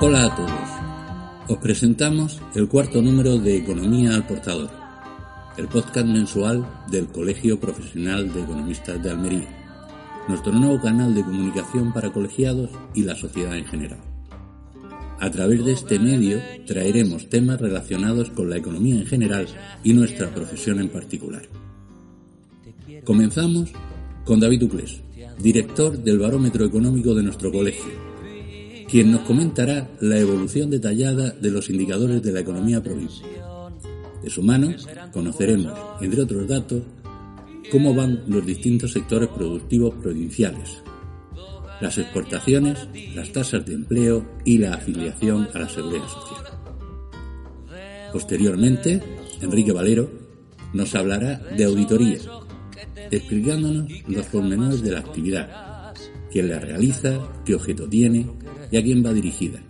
Hola a todos. Os presentamos el cuarto número de Economía al Portador, el podcast mensual del Colegio Profesional de Economistas de Almería, nuestro nuevo canal de comunicación para colegiados y la sociedad en general. A través de este medio traeremos temas relacionados con la economía en general y nuestra profesión en particular. Comenzamos con David Uclés, director del Barómetro Económico de nuestro colegio, quien nos comentará la evolución detallada de los indicadores de la economía provincial. De su mano conoceremos, entre otros datos, cómo van los distintos sectores productivos provinciales, las exportaciones, las tasas de empleo y la afiliación a la seguridad social. Posteriormente, Enrique Valero nos hablará de auditoría, explicándonos los pormenores de la actividad, quién la realiza, qué objeto tiene, y a quién va dirigida.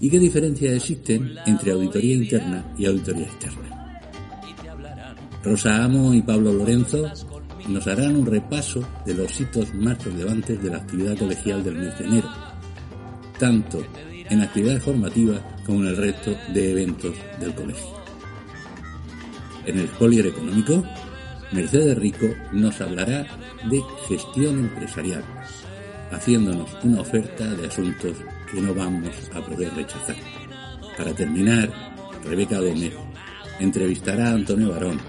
¿Y qué diferencias existen entre auditoría interna y auditoría externa? Rosa Amo y Pablo Lorenzo nos harán un repaso de los hitos más relevantes de la actividad colegial del mes de enero, tanto en actividades formativas como en el resto de eventos del colegio. En el Polier Económico, Mercedes Rico nos hablará de gestión empresarial, haciéndonos una oferta de asuntos que no vamos a poder rechazar. Para terminar, Rebeca Gómez entrevistará a Antonio Barón,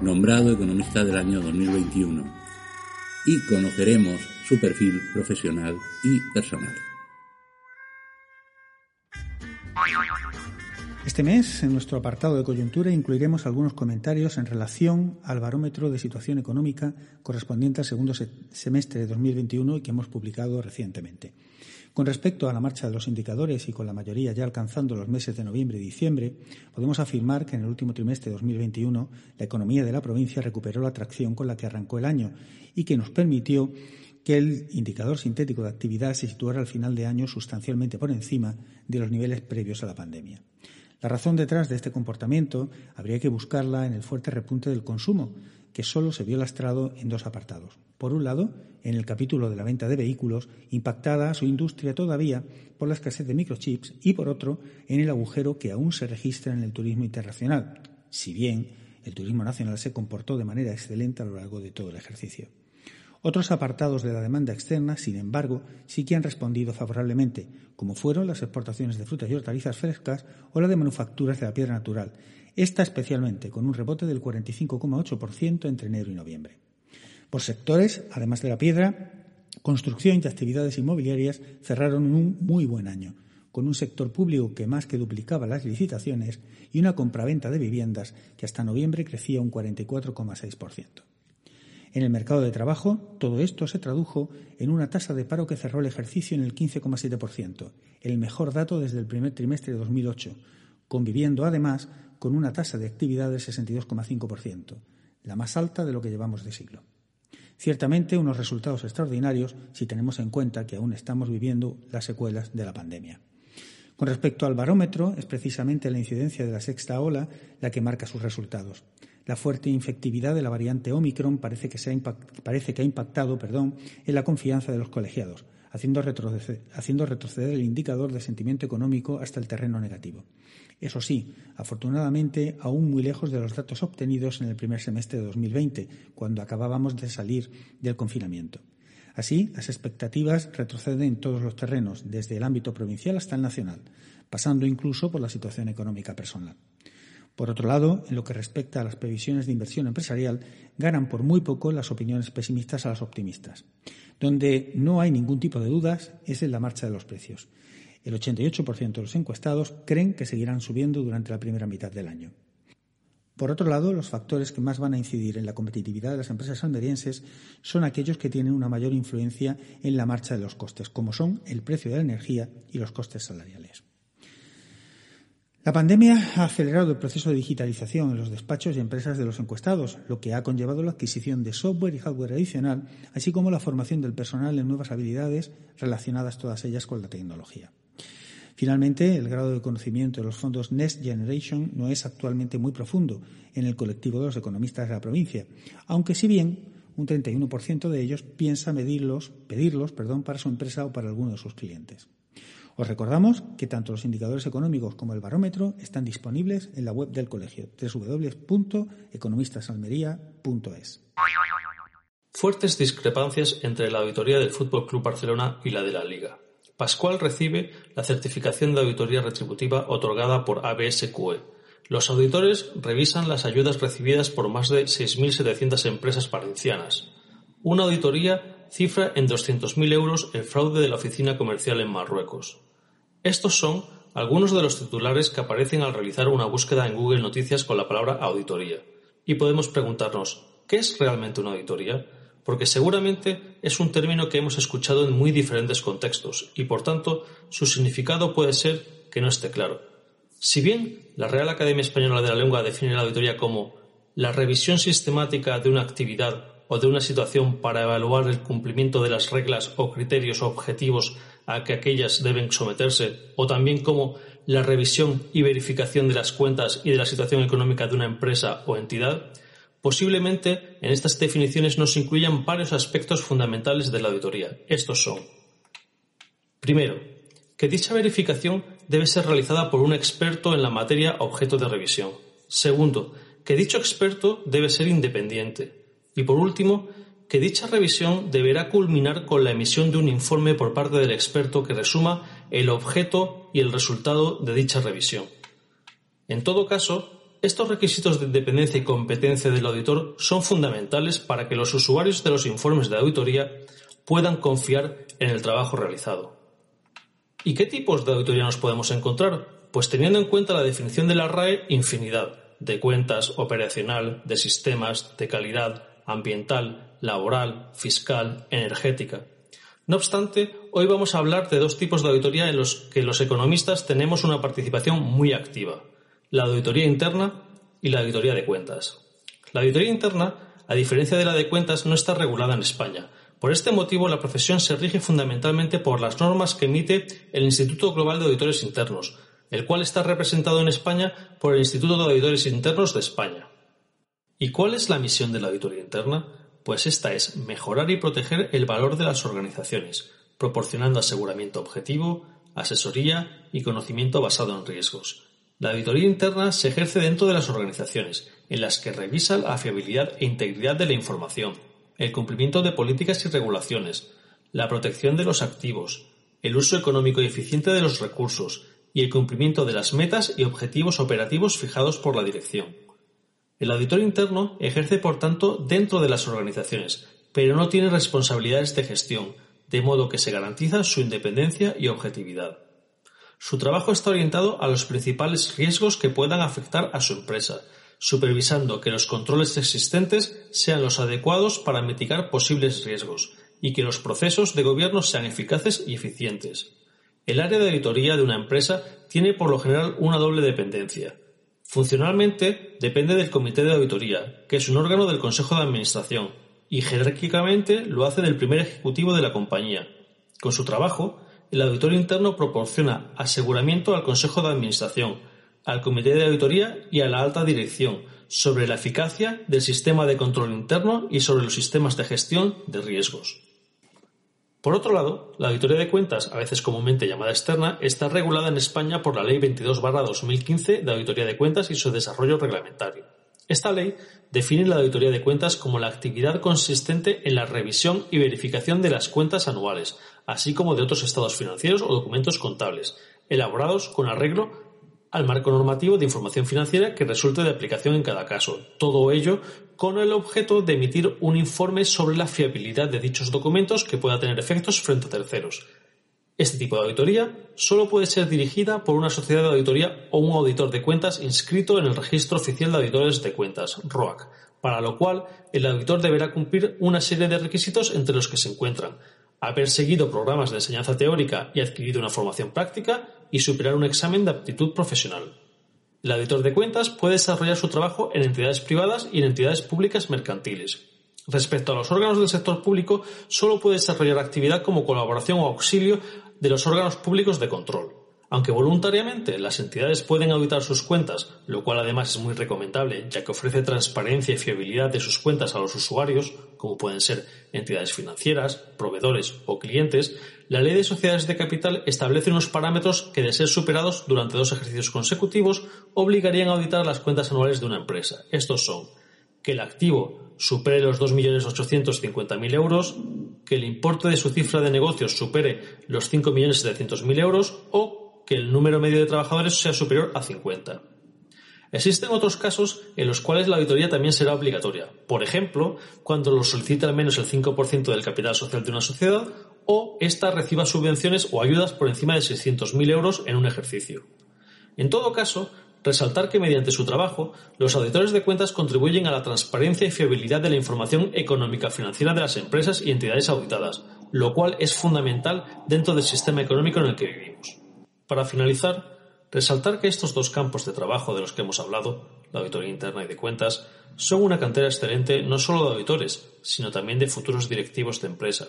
nombrado economista del año 2021, y conoceremos su perfil profesional y personal. Este mes, en nuestro apartado de coyuntura, incluiremos algunos comentarios en relación al barómetro de situación económica correspondiente al segundo semestre de 2021 y que hemos publicado recientemente. Con respecto a la marcha de los indicadores y con la mayoría ya alcanzando los meses de noviembre y diciembre, podemos afirmar que en el último trimestre de 2021 la economía de la provincia recuperó la atracción con la que arrancó el año y que nos permitió que el indicador sintético de actividad se situara al final de año sustancialmente por encima de los niveles previos a la pandemia. La razón detrás de este comportamiento habría que buscarla en el fuerte repunte del consumo, que solo se vio lastrado en dos apartados. Por un lado, en el capítulo de la venta de vehículos, impactada su industria todavía por la escasez de microchips, y por otro, en el agujero que aún se registra en el turismo internacional, si bien el turismo nacional se comportó de manera excelente a lo largo de todo el ejercicio. Otros apartados de la demanda externa, sin embargo, sí que han respondido favorablemente, como fueron las exportaciones de frutas y hortalizas frescas o la de manufacturas de la piedra natural, esta especialmente con un rebote del 45,8% entre enero y noviembre. Por sectores, además de la piedra, construcción y actividades inmobiliarias cerraron un muy buen año, con un sector público que más que duplicaba las licitaciones y una compraventa de viviendas que hasta noviembre crecía un 44,6%. En el mercado de trabajo, todo esto se tradujo en una tasa de paro que cerró el ejercicio en el 15,7%, el mejor dato desde el primer trimestre de 2008, conviviendo además con una tasa de actividad del 62,5%, la más alta de lo que llevamos de siglo. Ciertamente unos resultados extraordinarios si tenemos en cuenta que aún estamos viviendo las secuelas de la pandemia. Con respecto al barómetro, es precisamente la incidencia de la sexta ola la que marca sus resultados. La fuerte infectividad de la variante Omicron parece que, ha impactado perdón, en la confianza de los colegiados, haciendo retroceder, haciendo retroceder el indicador de sentimiento económico hasta el terreno negativo. Eso sí, afortunadamente, aún muy lejos de los datos obtenidos en el primer semestre de 2020, cuando acabábamos de salir del confinamiento. Así, las expectativas retroceden en todos los terrenos, desde el ámbito provincial hasta el nacional, pasando incluso por la situación económica personal. Por otro lado, en lo que respecta a las previsiones de inversión empresarial, ganan por muy poco las opiniones pesimistas a las optimistas. Donde no hay ningún tipo de dudas es en la marcha de los precios. El 88% de los encuestados creen que seguirán subiendo durante la primera mitad del año. Por otro lado, los factores que más van a incidir en la competitividad de las empresas almerienses son aquellos que tienen una mayor influencia en la marcha de los costes, como son el precio de la energía y los costes salariales. La pandemia ha acelerado el proceso de digitalización en los despachos y empresas de los encuestados, lo que ha conllevado la adquisición de software y hardware adicional, así como la formación del personal en nuevas habilidades relacionadas todas ellas con la tecnología. Finalmente, el grado de conocimiento de los fondos Next Generation no es actualmente muy profundo en el colectivo de los economistas de la provincia, aunque si bien un 31% de ellos piensa medirlos, pedirlos perdón, para su empresa o para alguno de sus clientes. Os recordamos que tanto los indicadores económicos como el barómetro están disponibles en la web del colegio www.economistasalmería.es. Fuertes discrepancias entre la auditoría del Fútbol Club Barcelona y la de la Liga. Pascual recibe la certificación de auditoría retributiva otorgada por ABSQE. Los auditores revisan las ayudas recibidas por más de 6.700 empresas valencianas. Una auditoría cifra en 200.000 euros el fraude de la oficina comercial en Marruecos. Estos son algunos de los titulares que aparecen al realizar una búsqueda en Google Noticias con la palabra auditoría. Y podemos preguntarnos, ¿qué es realmente una auditoría? Porque seguramente es un término que hemos escuchado en muy diferentes contextos y por tanto su significado puede ser que no esté claro. Si bien la Real Academia Española de la Lengua define la auditoría como la revisión sistemática de una actividad o de una situación para evaluar el cumplimiento de las reglas o criterios o objetivos a que aquellas deben someterse, o también como la revisión y verificación de las cuentas y de la situación económica de una empresa o entidad, Posiblemente en estas definiciones no se incluyan varios aspectos fundamentales de la auditoría. Estos son. Primero, que dicha verificación debe ser realizada por un experto en la materia objeto de revisión. Segundo, que dicho experto debe ser independiente. Y por último, que dicha revisión deberá culminar con la emisión de un informe por parte del experto que resuma el objeto y el resultado de dicha revisión. En todo caso, estos requisitos de independencia y competencia del auditor son fundamentales para que los usuarios de los informes de auditoría puedan confiar en el trabajo realizado. ¿Y qué tipos de auditoría nos podemos encontrar? Pues teniendo en cuenta la definición de la RAE, infinidad de cuentas, operacional, de sistemas, de calidad, ambiental, laboral, fiscal, energética. No obstante, hoy vamos a hablar de dos tipos de auditoría en los que los economistas tenemos una participación muy activa la auditoría interna y la auditoría de cuentas. La auditoría interna, a diferencia de la de cuentas, no está regulada en España. Por este motivo, la profesión se rige fundamentalmente por las normas que emite el Instituto Global de Auditores Internos, el cual está representado en España por el Instituto de Auditores Internos de España. ¿Y cuál es la misión de la auditoría interna? Pues esta es mejorar y proteger el valor de las organizaciones, proporcionando aseguramiento objetivo, asesoría y conocimiento basado en riesgos, la auditoría interna se ejerce dentro de las organizaciones, en las que revisa la fiabilidad e integridad de la información, el cumplimiento de políticas y regulaciones, la protección de los activos, el uso económico y eficiente de los recursos y el cumplimiento de las metas y objetivos operativos fijados por la dirección. El auditor interno ejerce, por tanto, dentro de las organizaciones, pero no tiene responsabilidades de gestión, de modo que se garantiza su independencia y objetividad. Su trabajo está orientado a los principales riesgos que puedan afectar a su empresa, supervisando que los controles existentes sean los adecuados para mitigar posibles riesgos y que los procesos de gobierno sean eficaces y eficientes. El área de auditoría de una empresa tiene por lo general una doble dependencia. Funcionalmente depende del Comité de Auditoría, que es un órgano del Consejo de Administración, y jerárquicamente lo hace del primer ejecutivo de la compañía. Con su trabajo, el auditor interno proporciona aseguramiento al Consejo de Administración, al Comité de Auditoría y a la alta dirección sobre la eficacia del sistema de control interno y sobre los sistemas de gestión de riesgos. Por otro lado, la auditoría de cuentas, a veces comúnmente llamada externa, está regulada en España por la Ley 22-2015 de Auditoría de Cuentas y su desarrollo reglamentario. Esta ley define la auditoría de cuentas como la actividad consistente en la revisión y verificación de las cuentas anuales, así como de otros estados financieros o documentos contables, elaborados con arreglo al marco normativo de información financiera que resulte de aplicación en cada caso. Todo ello con el objeto de emitir un informe sobre la fiabilidad de dichos documentos que pueda tener efectos frente a terceros. Este tipo de auditoría solo puede ser dirigida por una sociedad de auditoría o un auditor de cuentas inscrito en el Registro Oficial de Auditores de Cuentas, ROAC, para lo cual el auditor deberá cumplir una serie de requisitos entre los que se encuentran haber seguido programas de enseñanza teórica y adquirido una formación práctica y superar un examen de aptitud profesional. El auditor de cuentas puede desarrollar su trabajo en entidades privadas y en entidades públicas mercantiles. Respecto a los órganos del sector público, solo puede desarrollar actividad como colaboración o auxilio de los órganos públicos de control. Aunque voluntariamente las entidades pueden auditar sus cuentas, lo cual además es muy recomendable ya que ofrece transparencia y fiabilidad de sus cuentas a los usuarios, como pueden ser entidades financieras, proveedores o clientes, la Ley de Sociedades de Capital establece unos parámetros que, de ser superados durante dos ejercicios consecutivos, obligarían a auditar las cuentas anuales de una empresa. Estos son que el activo supere los 2.850.000 euros, que el importe de su cifra de negocios supere los 5.700.000 euros o que el número medio de trabajadores sea superior a 50. Existen otros casos en los cuales la auditoría también será obligatoria, por ejemplo, cuando lo solicite al menos el 5% del capital social de una sociedad o ésta reciba subvenciones o ayudas por encima de 600.000 euros en un ejercicio. En todo caso, resaltar que mediante su trabajo, los auditores de cuentas contribuyen a la transparencia y fiabilidad de la información económica financiera de las empresas y entidades auditadas, lo cual es fundamental dentro del sistema económico en el que vivimos. Para finalizar, resaltar que estos dos campos de trabajo de los que hemos hablado, la auditoría interna y de cuentas, son una cantera excelente no solo de auditores, sino también de futuros directivos de empresa,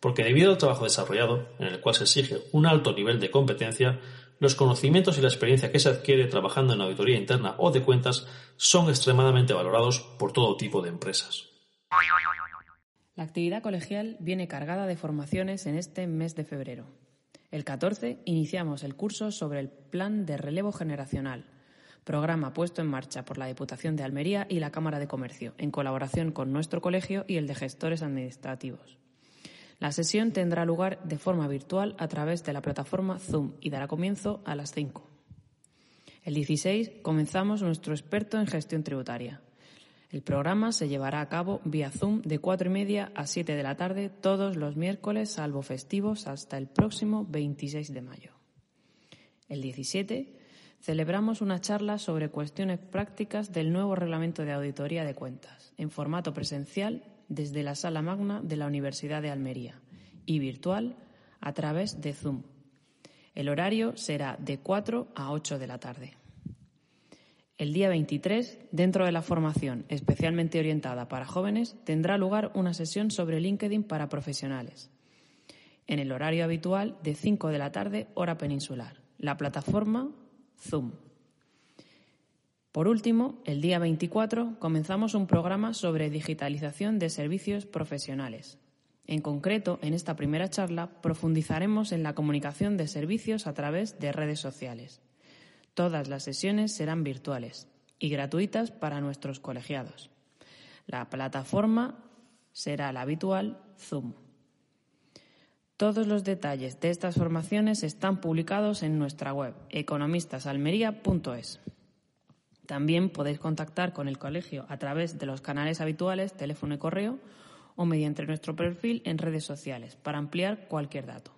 porque debido al trabajo desarrollado, en el cual se exige un alto nivel de competencia, los conocimientos y la experiencia que se adquiere trabajando en auditoría interna o de cuentas son extremadamente valorados por todo tipo de empresas. La actividad colegial viene cargada de formaciones en este mes de febrero. El 14 iniciamos el curso sobre el Plan de Relevo Generacional, programa puesto en marcha por la Diputación de Almería y la Cámara de Comercio, en colaboración con nuestro colegio y el de gestores administrativos. La sesión tendrá lugar de forma virtual a través de la plataforma Zoom y dará comienzo a las 5. El 16 comenzamos nuestro experto en gestión tributaria. El programa se llevará a cabo vía Zoom de cuatro y media a 7 de la tarde todos los miércoles, salvo festivos, hasta el próximo 26 de mayo. El 17 celebramos una charla sobre cuestiones prácticas del nuevo reglamento de auditoría de cuentas, en formato presencial desde la sala magna de la Universidad de Almería y virtual a través de Zoom. El horario será de 4 a 8 de la tarde. El día 23, dentro de la formación especialmente orientada para jóvenes, tendrá lugar una sesión sobre LinkedIn para profesionales. En el horario habitual de 5 de la tarde, hora peninsular. La plataforma Zoom. Por último, el día 24 comenzamos un programa sobre digitalización de servicios profesionales. En concreto, en esta primera charla profundizaremos en la comunicación de servicios a través de redes sociales. Todas las sesiones serán virtuales y gratuitas para nuestros colegiados. La plataforma será la habitual Zoom. Todos los detalles de estas formaciones están publicados en nuestra web economistasalmería.es. También podéis contactar con el colegio a través de los canales habituales, teléfono y correo, o mediante nuestro perfil en redes sociales para ampliar cualquier dato.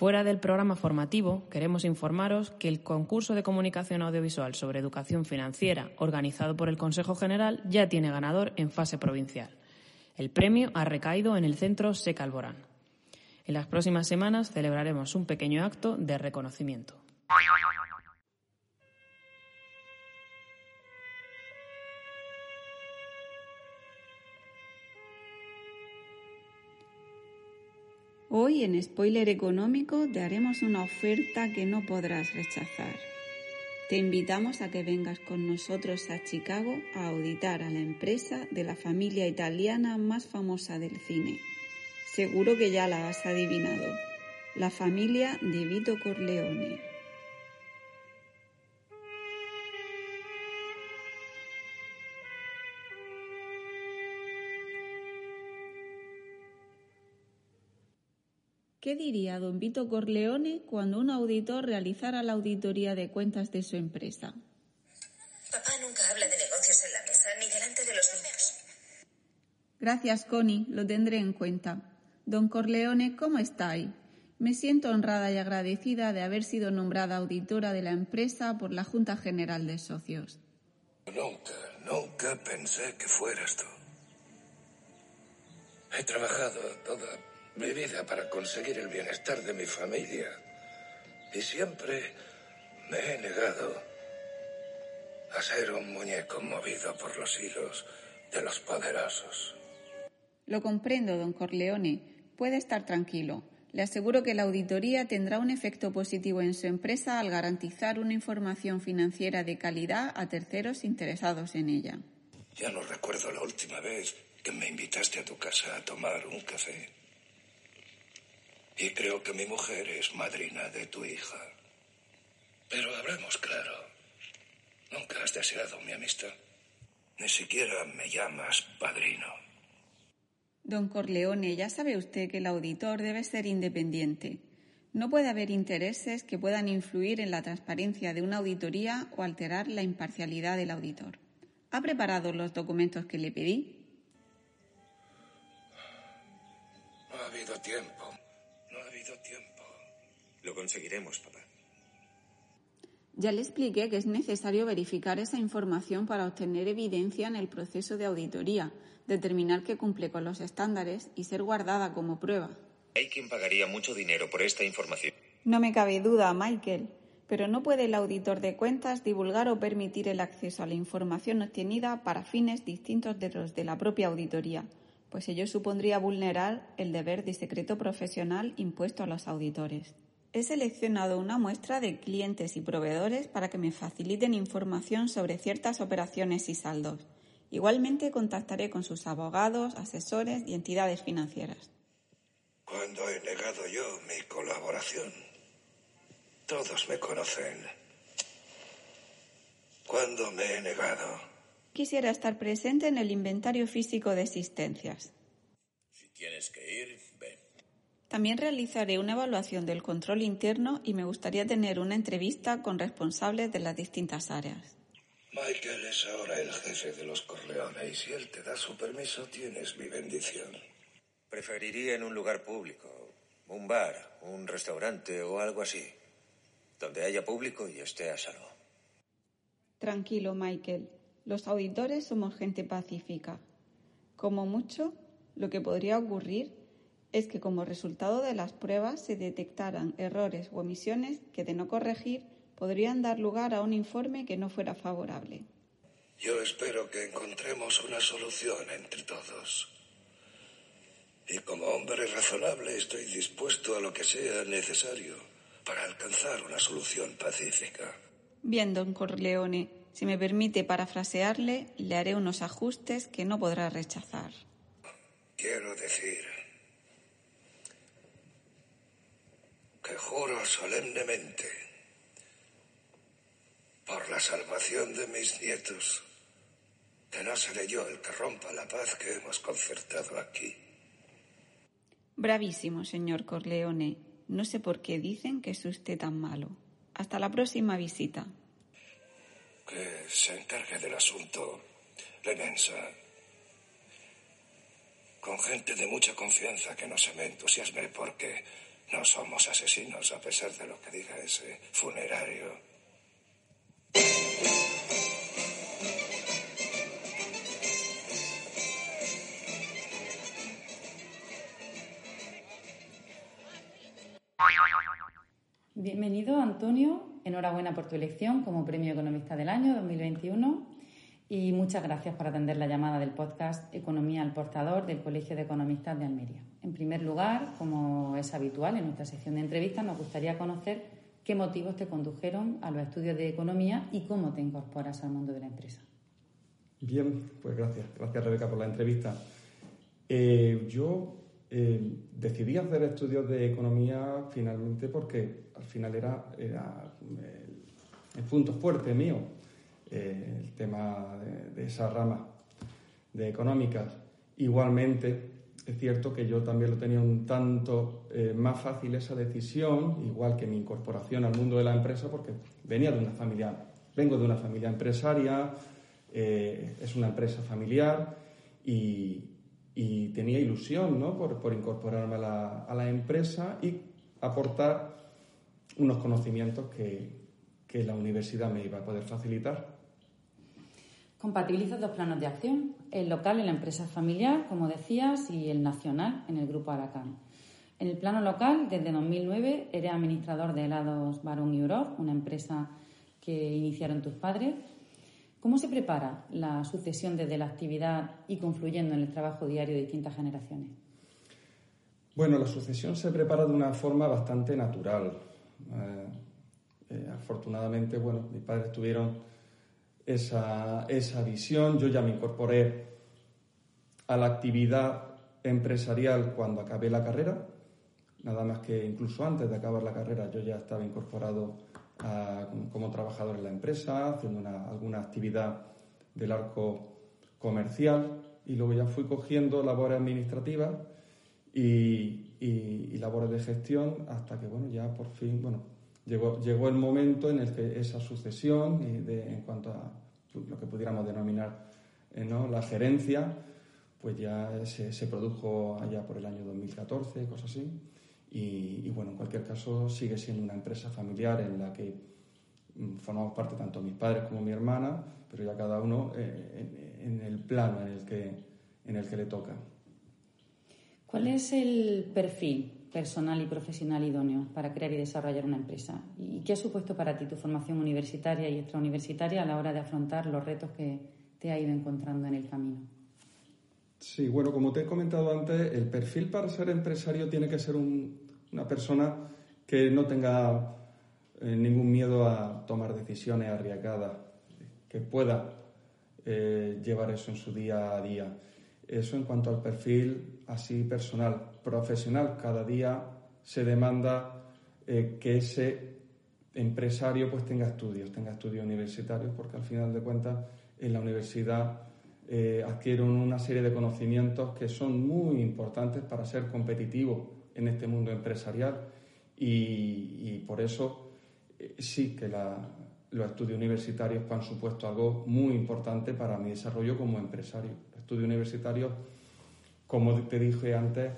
Fuera del programa formativo, queremos informaros que el concurso de comunicación audiovisual sobre educación financiera organizado por el Consejo General ya tiene ganador en fase provincial. El premio ha recaído en el centro Secalborán. En las próximas semanas celebraremos un pequeño acto de reconocimiento. Hoy en Spoiler Económico te haremos una oferta que no podrás rechazar. Te invitamos a que vengas con nosotros a Chicago a auditar a la empresa de la familia italiana más famosa del cine. Seguro que ya la has adivinado. La familia de Vito Corleone. ¿Qué diría don Vito Corleone cuando un auditor realizara la auditoría de cuentas de su empresa? Papá nunca habla de negocios en la mesa ni delante de los niños. Gracias, Connie, lo tendré en cuenta. Don Corleone, ¿cómo está ahí? Me siento honrada y agradecida de haber sido nombrada auditora de la empresa por la Junta General de Socios. Nunca, nunca pensé que fueras tú. He trabajado toda mi vida para conseguir el bienestar de mi familia y siempre me he negado a ser un muñeco movido por los hilos de los poderosos. Lo comprendo, don Corleone. Puede estar tranquilo. Le aseguro que la auditoría tendrá un efecto positivo en su empresa al garantizar una información financiera de calidad a terceros interesados en ella. Ya no recuerdo la última vez que me invitaste a tu casa a tomar un café. Y creo que mi mujer es madrina de tu hija. Pero hablemos claro. Nunca has deseado mi amistad. Ni siquiera me llamas padrino. Don Corleone, ya sabe usted que el auditor debe ser independiente. No puede haber intereses que puedan influir en la transparencia de una auditoría o alterar la imparcialidad del auditor. ¿Ha preparado los documentos que le pedí? No ha habido tiempo. No ha habido tiempo. Lo conseguiremos, papá. Ya le expliqué que es necesario verificar esa información para obtener evidencia en el proceso de auditoría, determinar que cumple con los estándares y ser guardada como prueba. Hay quien pagaría mucho dinero por esta información. No me cabe duda, Michael, pero no puede el auditor de cuentas divulgar o permitir el acceso a la información obtenida para fines distintos de los de la propia auditoría, pues ello supondría vulnerar el deber de secreto profesional impuesto a los auditores. He seleccionado una muestra de clientes y proveedores para que me faciliten información sobre ciertas operaciones y saldos. Igualmente contactaré con sus abogados, asesores y entidades financieras. Cuando he negado yo mi colaboración, todos me conocen. Cuando me he negado, Quisiera estar presente en el inventario físico de existencias. si tienes que ir, ven. También realizaré una evaluación del control interno y me gustaría tener una entrevista con responsables de las distintas áreas. Michael es ahora el jefe de los Corleone y si él te da su permiso, tienes mi bendición. Preferiría en un lugar público, un bar, un restaurante o algo así, donde haya público y esté a salvo. Tranquilo, Michael. Los auditores somos gente pacífica. Como mucho, lo que podría ocurrir es que como resultado de las pruebas se detectaran errores o omisiones que, de no corregir, podrían dar lugar a un informe que no fuera favorable. Yo espero que encontremos una solución entre todos. Y como hombre razonable estoy dispuesto a lo que sea necesario para alcanzar una solución pacífica. Bien, don Corleone, si me permite parafrasearle, le haré unos ajustes que no podrá rechazar. Quiero decir que juro solemnemente por la salvación de mis nietos que no seré yo el que rompa la paz que hemos concertado aquí. Bravísimo, señor Corleone. No sé por qué dicen que es usted tan malo. Hasta la próxima visita. Que se encargue del asunto Lenensa. Con gente de mucha confianza que no se me entusiasme porque no somos asesinos a pesar de lo que diga ese funerario. Bienvenido, Antonio. Enhorabuena por tu elección como Premio Economista del Año 2021 y muchas gracias por atender la llamada del podcast Economía al Portador del Colegio de Economistas de Almería. En primer lugar, como es habitual en nuestra sección de entrevistas, nos gustaría conocer qué motivos te condujeron a los estudios de economía y cómo te incorporas al mundo de la empresa. Bien, pues gracias. Gracias, Rebeca, por la entrevista. Eh, yo eh, decidí hacer estudios de economía finalmente porque al final era, era el, el punto fuerte mío, eh, el tema de, esa rama de económicas. Igualmente, es cierto que yo también lo tenía un tanto eh, más fácil esa decisión, igual que mi incorporación al mundo de la empresa, porque venía de una familia, vengo de una familia empresaria, eh, es una empresa familiar y, y tenía ilusión ¿no? por, por incorporarme a la, empresa y aportar unos conocimientos que, la universidad me iba a poder facilitar. Compatibilizas dos planos de acción, el local en la empresa familiar, como decías, y el nacional en el grupo Aracán. En el plano local, desde 2009, eres administrador de helados Barón y Auror, una empresa que iniciaron tus padres. ¿Cómo se prepara la sucesión desde la actividad y confluyendo en el trabajo diario de distintas generaciones? Bueno, la sucesión se prepara de una forma bastante natural. Eh, eh, afortunadamente, bueno, mis padres tuvieron esa, esa visión. Yo ya me incorporé a la actividad empresarial cuando acabé la carrera. Nada más que incluso antes de acabar la carrera yo ya estaba incorporado como trabajador en la empresa, haciendo alguna actividad del arco comercial y luego ya fui cogiendo labores administrativas y, y, labores de gestión hasta que, bueno, ya por fin, bueno, llegó, llegó el momento en el que esa sucesión en cuanto a lo que pudiéramos denominar eh, ¿no? la gerencia, pues ya se, se, produjo allá por el año 2014, cosas así. Y, bueno, en cualquier caso sigue siendo una empresa familiar en la que mm, formamos parte tanto mis padres como mi hermana, pero ya cada uno eh, en, el plano en el, que, en el que le toca. ¿Cuál es el perfil personal y profesional idóneo para crear y desarrollar una empresa? ¿Y qué ha supuesto para ti tu formación universitaria y extrauniversitaria a la hora de afrontar los retos que te ha ido encontrando en el camino? Sí, bueno, como te he comentado antes, el perfil para ser empresario tiene que ser una persona que no tenga eh, ningún miedo a tomar decisiones arriesgadas, que pueda eh, llevar eso en su día a día. Eso en cuanto al perfil así personal. Profesional, cada día se demanda eh, que ese empresario pues tenga estudios, tenga estudios universitarios, porque al final de cuentas en la universidad eh, adquieren una serie de conocimientos que son muy importantes para ser competitivo en este mundo empresarial y, por eso eh, sí que los estudios universitarios han supuesto algo muy importante para mi desarrollo como empresario. Estudios universitarios, como te dije antes,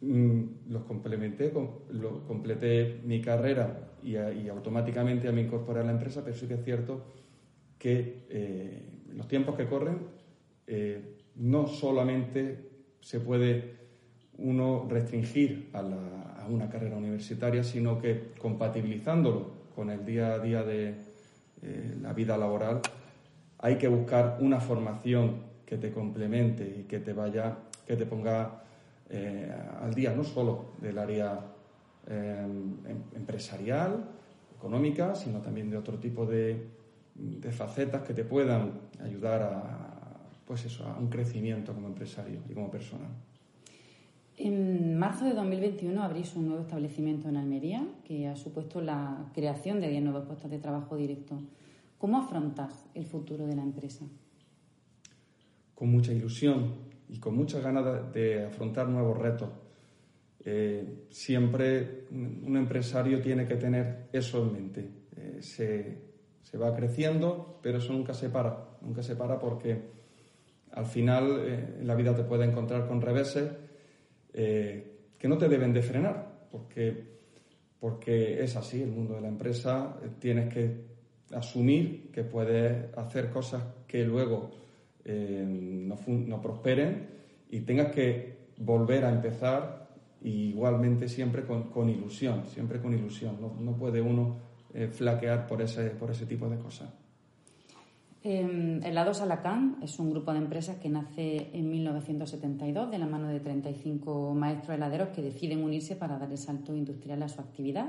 mm, los complementé, lo, completé mi carrera y, automáticamente me incorporé a la empresa, pero sí que es cierto que eh, los tiempos que corren, eh, no solamente se puede uno restringir a, una carrera universitaria, sino que compatibilizándolo con el día a día de eh, la vida laboral, hay que buscar una formación que te complemente y que te vaya, que te ponga eh, al día, no solo del área em, empresarial, económica, sino también de otro tipo de, de facetas que te puedan ayudar a, pues eso, a un crecimiento como empresario y como persona. En marzo de 2021 abrís un nuevo establecimiento en Almería que ha supuesto la creación de 10 nuevos puestos de trabajo directo. ¿Cómo afrontas el futuro de la empresa? Con mucha ilusión y con muchas ganas de afrontar nuevos retos. Eh, siempre un empresario tiene que tener eso en mente. Eh, se, se va creciendo, pero eso nunca se para, nunca se para porque al final eh, la vida te puede encontrar con reveses eh, que no te deben de frenar, porque, porque es así, el mundo de la empresa, eh, tienes que asumir que puedes hacer cosas que luego no, prosperen y tengas que volver a empezar igualmente siempre con, con ilusión, siempre con ilusión, no, no puede uno eh, flaquear por ese, por ese tipo de cosas. Eh, Helados Alacán es un grupo de empresas que nace en 1972 de la mano de 35 maestros heladeros que deciden unirse para dar el salto industrial a su actividad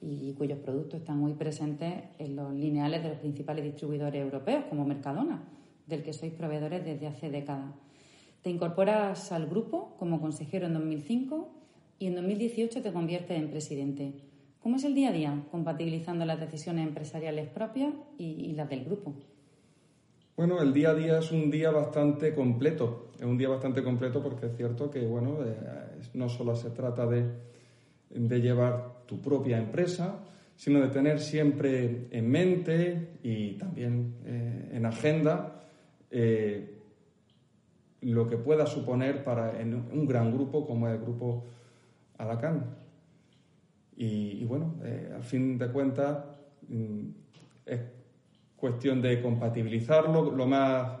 y cuyos productos están muy presentes en los lineales de los principales distribuidores europeos, como Mercadona, del que sois proveedores desde hace décadas. Te incorporas al grupo como consejero en 2005 y en 2018 te conviertes en presidente. ¿Cómo es el día a día compatibilizando las decisiones empresariales propias y, las del grupo? Bueno, el día a día es un día bastante completo. Es un día bastante completo porque es cierto que, bueno, eh, no solo se trata de, llevar tu propia empresa, sino de tener siempre en mente y también eh, en agenda eh, lo que pueda suponer para un gran grupo como el grupo Alacán. Y, bueno, eh, al fin de cuentas mm, es cuestión de compatibilizarlo lo más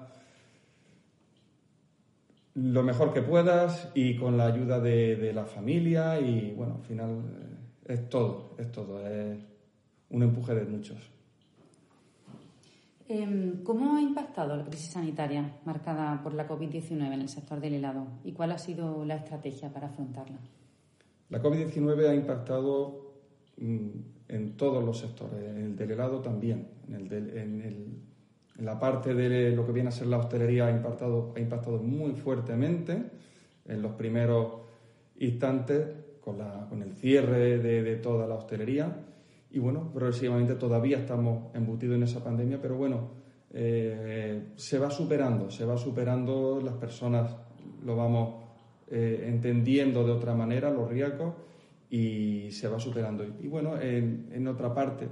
lo mejor que puedas y con la ayuda de, la familia y bueno, al final eh, es todo, es todo, es un empuje de muchos. Em, ¿Cómo ha impactado la crisis sanitaria marcada por la COVID-19 en el sector del helado y cuál ha sido la estrategia para afrontarla? La COVID-19 ha impactado mm, en todos los sectores, en el del helado también, en, la parte de lo que viene a ser la hostelería ha impactado, ha impactado muy fuertemente en los primeros instantes con, la, con el cierre de, de toda la hostelería. Y bueno, progresivamente todavía estamos embutidos en esa pandemia, pero bueno, eh, se va superando, se va superando, las personas lo vamos eh, entendiendo de otra manera, los riesgos, y se va superando. Y, bueno, en, otra parte,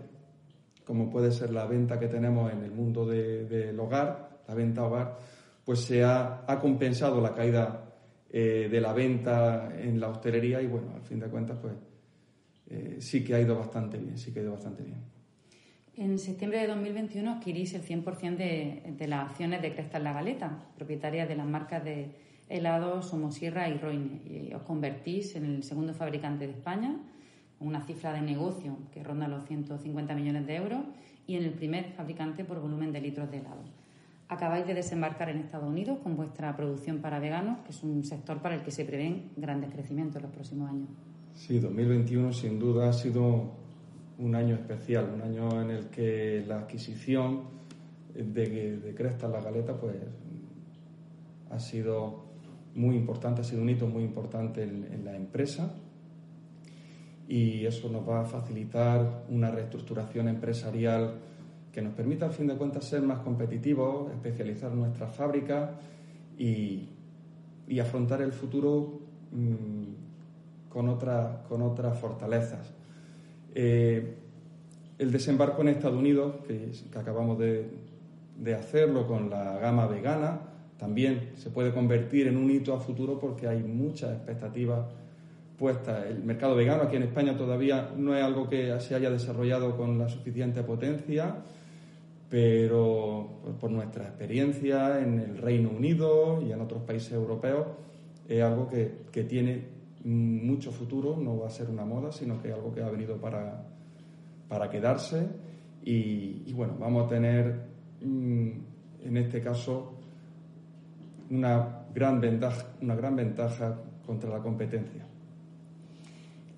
como puede ser la venta que tenemos en el mundo del hogar, la venta hogar, pues se ha, compensado la caída eh, de la venta en la hostelería y bueno, al fin de cuentas, pues eh, sí que ha ido bastante bien, sí que ha ido bastante bien. En septiembre de 2021 adquirís el 100% de, de, las acciones de Crestas La Galeta, propietaria de las marcas de helados Somosierra y Roine, y os convertís en el segundo fabricante de España, con una cifra de negocio que ronda los 150 millones de euros, y en el primer fabricante por volumen de litros de helado. Acabáis de desembarcar en Estados Unidos con vuestra producción para veganos, que es un sector para el que se prevén grandes crecimientos en los próximos años. Sí, 2021 sin duda ha sido un año especial, un año en el que la adquisición de, de Cresta La Galeta pues ha sido muy importante, ha sido un hito muy importante en, la empresa y eso nos va a facilitar una reestructuración empresarial que nos permita, al fin de cuentas, ser más competitivos, especializar nuestras fábricas y, afrontar el futuro mm, con, otra, con otras fortalezas. Eh, el desembarco en Estados Unidos, que, acabamos de, de, hacerlo con la gama vegana, también se puede convertir en un hito a futuro porque hay muchas expectativas puestas. El mercado vegano aquí en España todavía no es algo que se haya desarrollado con la suficiente potencia, pero por nuestra experiencia en el Reino Unido y en otros países europeos es algo que, que tiene mucho futuro, no va a ser una moda, sino que es algo que ha venido para, para quedarse y, bueno, vamos a tener mm, en este caso una gran ventaja, una gran ventaja contra la competencia.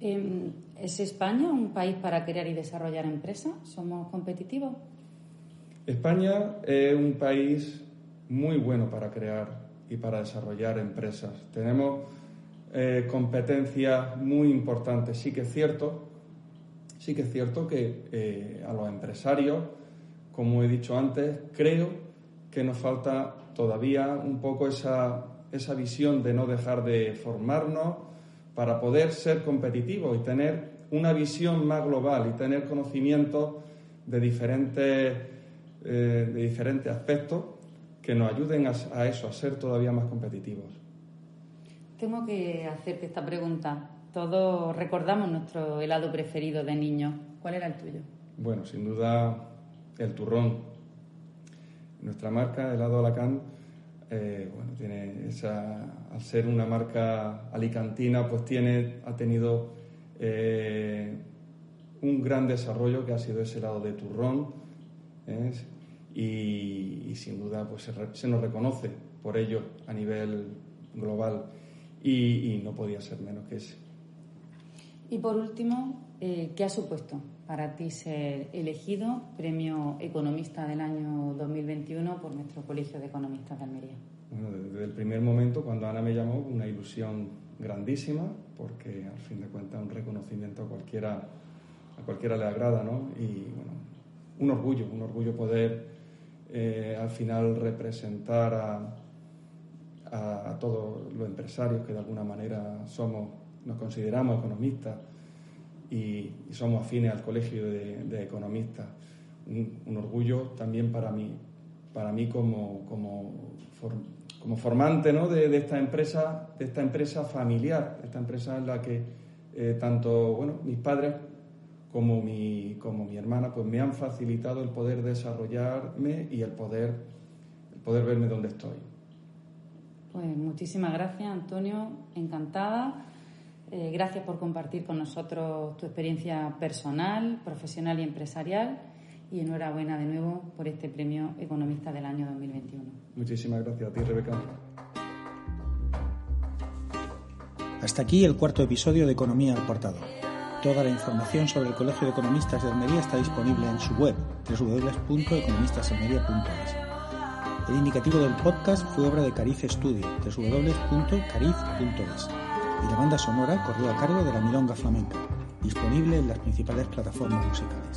Em, ¿Es España un país para crear y desarrollar empresas? ¿Somos competitivos? España es un país muy bueno para crear y para desarrollar empresas. Tenemos eh, competencias muy importantes. Sí que es cierto, sí que es cierto que eh, a los empresarios, como he dicho antes, creo que nos falta todavía un poco esa, esa visión de no dejar de formarnos para poder ser competitivos y tener una visión más global y tener conocimientos de diferentes, eh, de diferentes aspectos que nos ayuden a eso, a ser todavía más competitivos. Tengo que hacerte esta pregunta. Todos recordamos nuestro helado preferido de niño. ¿Cuál era el tuyo? Bueno, sin duda el turrón. Nuestra marca, helado Alacán, eh, bueno, tiene esa, al ser una marca alicantina, pues tiene, ha tenido eh, un gran desarrollo que ha sido ese helado de turrón. ¿eh? Y, sin duda pues se, se nos reconoce por ello a nivel global y, no podía ser menos que ese. Y por último, eh, ¿qué ha supuesto para ti ser elegido Premio Economista del año 2021 por nuestro Colegio de Economistas de Almería? Bueno, desde el primer momento, cuando Ana me llamó, una ilusión grandísima, porque al fin de cuentas un reconocimiento a cualquiera, a cualquiera le agrada, ¿no? Y bueno, un orgullo, un orgullo poder eh, al final representar a, a, todos los empresarios que de alguna manera somos, nos consideramos economistas y, somos afines al colegio de, economistas. Un, orgullo también para mí, para mí como, como, como formante ¿no? de, esta empresa, de esta empresa familiar, esta empresa en la que eh, tanto bueno, mis padres como mi, como mi hermana pues me han facilitado el poder desarrollarme y el poder, el poder verme donde estoy. Pues muchísimas gracias, Antonio. Encantada. Eh, gracias por compartir con nosotros tu experiencia personal, profesional y empresarial. Y enhorabuena de nuevo por este premio Economista del año 2021. Muchísimas gracias a ti, Rebeca. Hasta aquí el cuarto episodio de Economía al Portador. Toda la información sobre el Colegio de Economistas de Almería está disponible en su web www.economistasalmería.es. El indicativo del podcast fue obra de Cariz Studio, www.cariz.es. Y la banda sonora corrió a cargo de la Milonga Flamenca, disponible en las principales plataformas musicales.